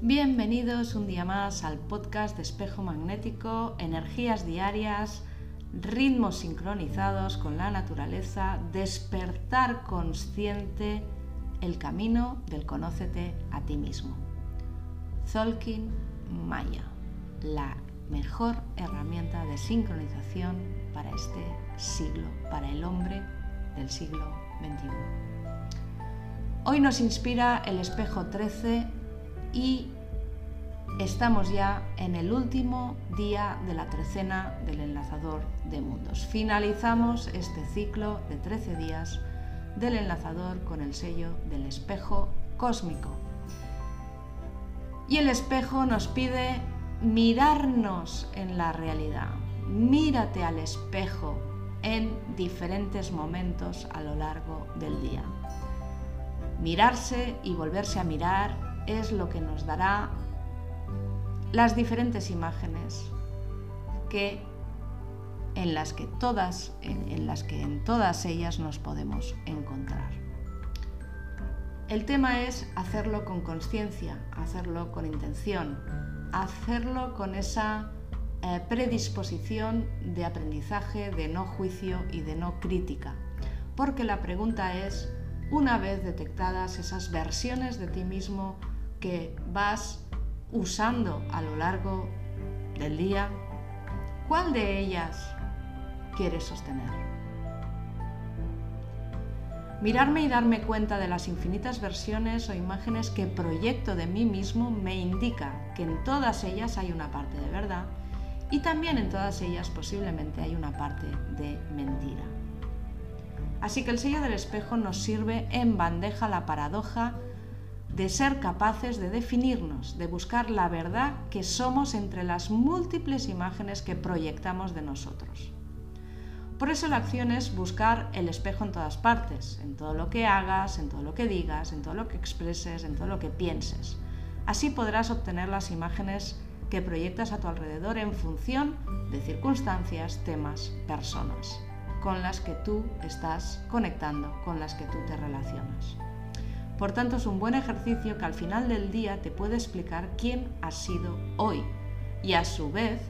Bienvenidos un día más al podcast de Espejo Magnético, energías diarias, ritmos sincronizados con la naturaleza, despertar consciente el camino del conócete a ti mismo. Zolkin Maya, la mejor herramienta de sincronización para este siglo, para el hombre del siglo XXI. Hoy nos inspira el espejo 13 y Estamos ya en el último día de la trecena del enlazador de mundos. Finalizamos este ciclo de 13 días del enlazador con el sello del espejo cósmico. Y el espejo nos pide mirarnos en la realidad. Mírate al espejo en diferentes momentos a lo largo del día. Mirarse y volverse a mirar es lo que nos dará las diferentes imágenes que en las que todas en, las que en todas ellas nos podemos encontrar. El tema es hacerlo con conciencia, hacerlo con intención, hacerlo con esa eh, predisposición de aprendizaje, de no juicio y de no crítica. Porque la pregunta es, una vez detectadas esas versiones de ti mismo que vas usando a lo largo del día, ¿cuál de ellas quieres sostener? Mirarme y darme cuenta de las infinitas versiones o imágenes que proyecto de mí mismo me indica que en todas ellas hay una parte de verdad y también en todas ellas posiblemente hay una parte de mentira. Así que el sello del espejo nos sirve en bandeja la paradoja de ser capaces de definirnos, de buscar la verdad que somos entre las múltiples imágenes que proyectamos de nosotros. Por eso la acción es buscar el espejo en todas partes, en todo lo que hagas, en todo lo que digas, en todo lo que expreses, en todo lo que pienses. Así podrás obtener las imágenes que proyectas a tu alrededor en función de circunstancias, temas, personas con las que tú estás conectando, con las que tú te relacionas. Por tanto, es un buen ejercicio que al final del día te puede explicar quién has sido hoy y a su vez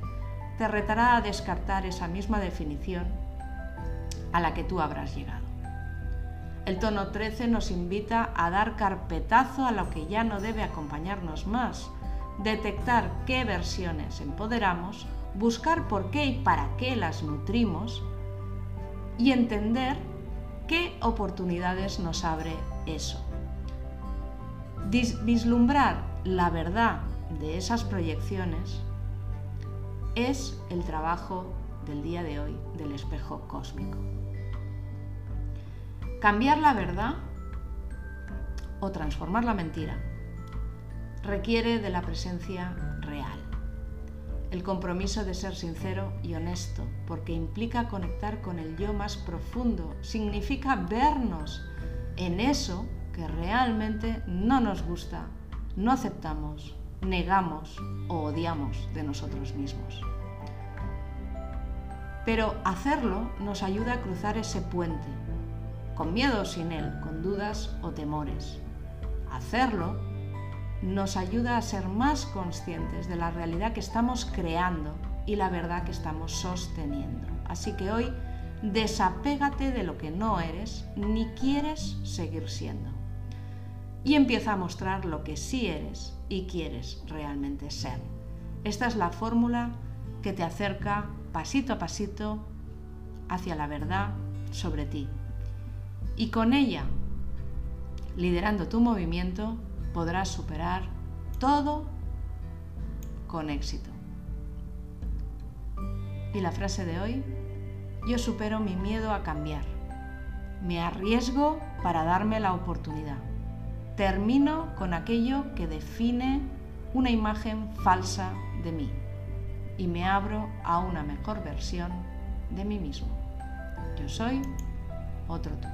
te retará a descartar esa misma definición a la que tú habrás llegado. El tono 13 nos invita a dar carpetazo a lo que ya no debe acompañarnos más, detectar qué versiones empoderamos, buscar por qué y para qué las nutrimos y entender qué oportunidades nos abre eso vislumbrar la verdad de esas proyecciones es el trabajo del día de hoy del espejo cósmico. Cambiar la verdad o transformar la mentira requiere de la presencia real, el compromiso de ser sincero y honesto, porque implica conectar con el yo más profundo, significa vernos en eso que realmente no nos gusta, no aceptamos, negamos o odiamos de nosotros mismos. Pero hacerlo nos ayuda a cruzar ese puente, con miedo o sin él, con dudas o temores. Hacerlo nos ayuda a ser más conscientes de la realidad que estamos creando y la verdad que estamos sosteniendo. Así que hoy desapégate de lo que no eres ni quieres seguir siendo y empieza a mostrar lo que sí eres y quieres realmente ser. Esta es la fórmula que te acerca pasito a pasito hacia la verdad sobre ti. Y con ella, liderando tu movimiento, podrás superar todo con éxito. Y la frase de hoy, yo supero mi miedo a cambiar. Me arriesgo para darme la oportunidad termino con aquello que define una imagen falsa de mí y me abro a una mejor versión de mí mismo. Yo soy otro tú.